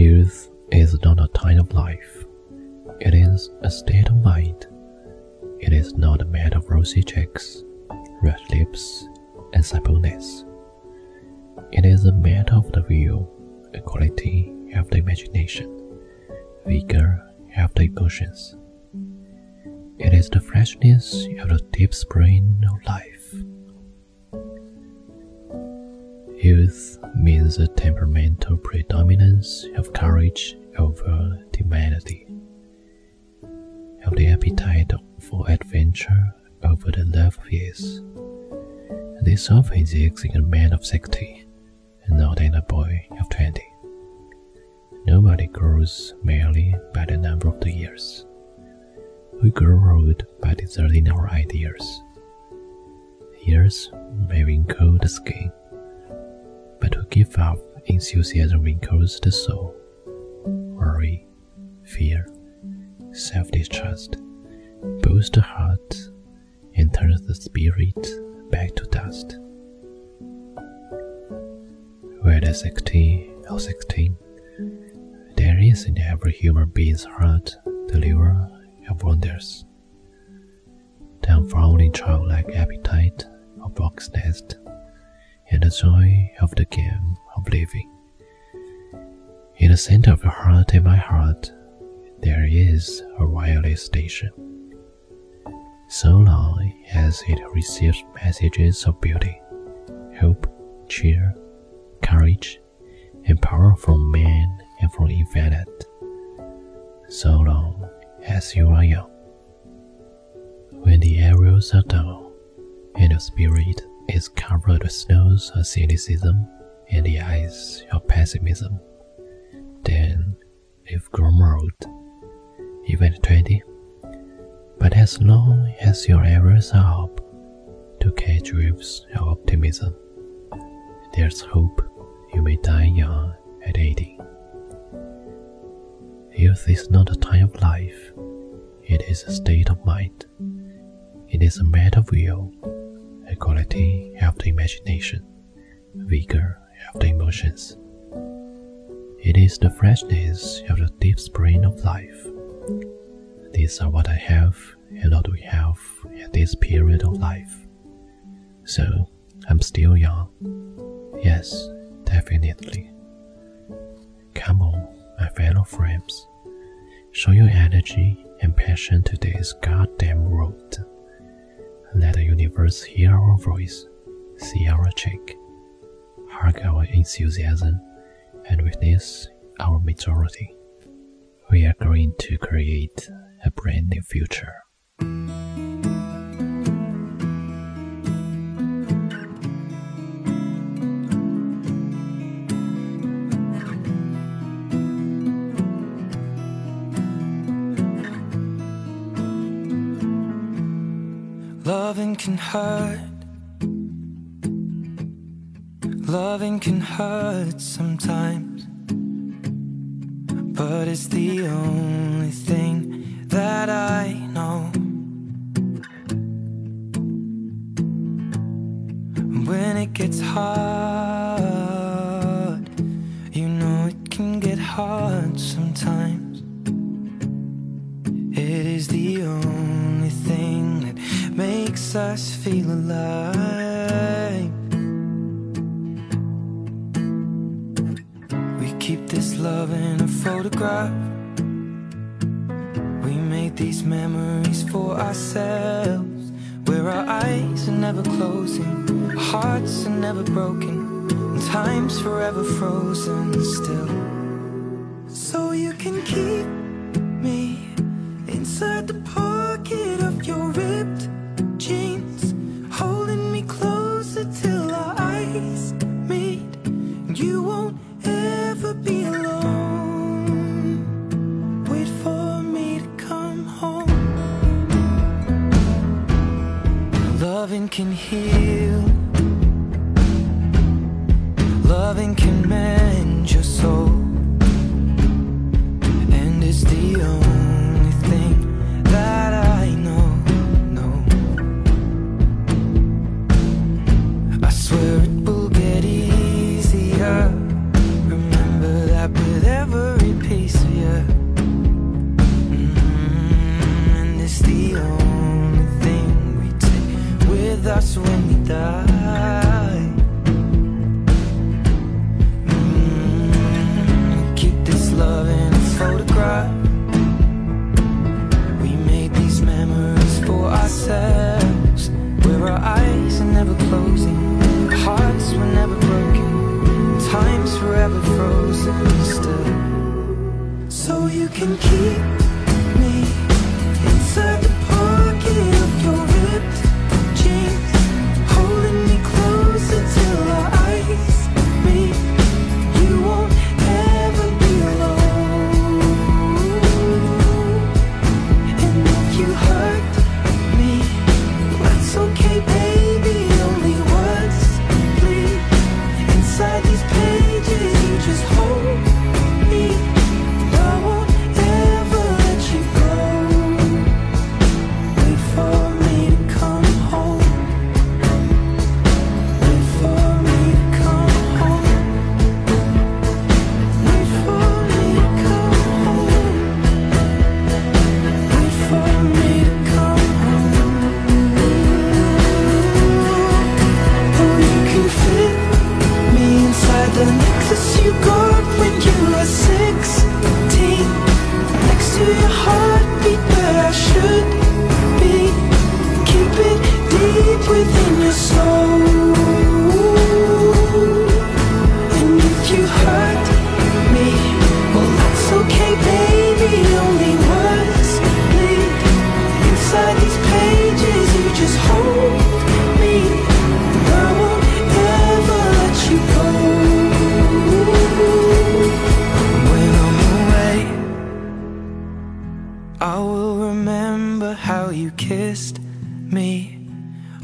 Youth is not a time of life, it is a state of mind. It is not a matter of rosy cheeks, red lips, and suppleness. It is a matter of the will, the quality of the imagination, vigor of the emotions. It is the freshness of the deep spring of life. Youth means a temperamental predominance of courage over humanity, of the appetite for adventure over the love of ease. This often exists in a man of sixty, and not in a boy of twenty. Nobody grows merely by the number of the years. We grow old by deserting our ideas. Years may wrinkle the skin, but to give up enthusiasm wrinkles the soul. Worry, fear, self distrust boost the heart and turns the spirit back to dust. Whether 60 or 16, there is in every human being's heart the lure of wonders. The unfurling childlike the joy of the game of living. In the center of your heart and my heart, there is a wireless station. So long as it receives messages of beauty, hope, cheer, courage, and power from man and from infinite, so long as you are young. When the arrows are down and your spirit is covered with snows of cynicism and the ice of pessimism, then you've grown old, even at twenty. But as long as your arrows are up to catch waves of optimism, there's hope you may die young at eighty. Youth is not a time of life, it is a state of mind. It is a matter of will, quality of the imagination, vigor of the emotions. It is the freshness of the deep spring of life. These are what I have and what we have at this period of life. So, I'm still young. Yes, definitely. Come on, my fellow friends. Show your energy and passion to this goddamn road. Let the universe hear our voice, see our cheek, hug our enthusiasm, and witness our majority. We are going to create a brand new future. Loving can hurt. Loving can hurt sometimes. But it's the only thing that I know. When it gets hard, you know it can get hard sometimes. Makes us feel alive. We keep this love in a photograph. We made these memories for ourselves, where our eyes are never closing, hearts are never broken, and time's forever frozen still. So you can keep me inside the pocket can heal. Loving can mend with us when we die. Mm -hmm. Keep this love in a photograph. We made these memories for ourselves, where our eyes are never closing, hearts were never broken, time's forever frozen still. So you can keep.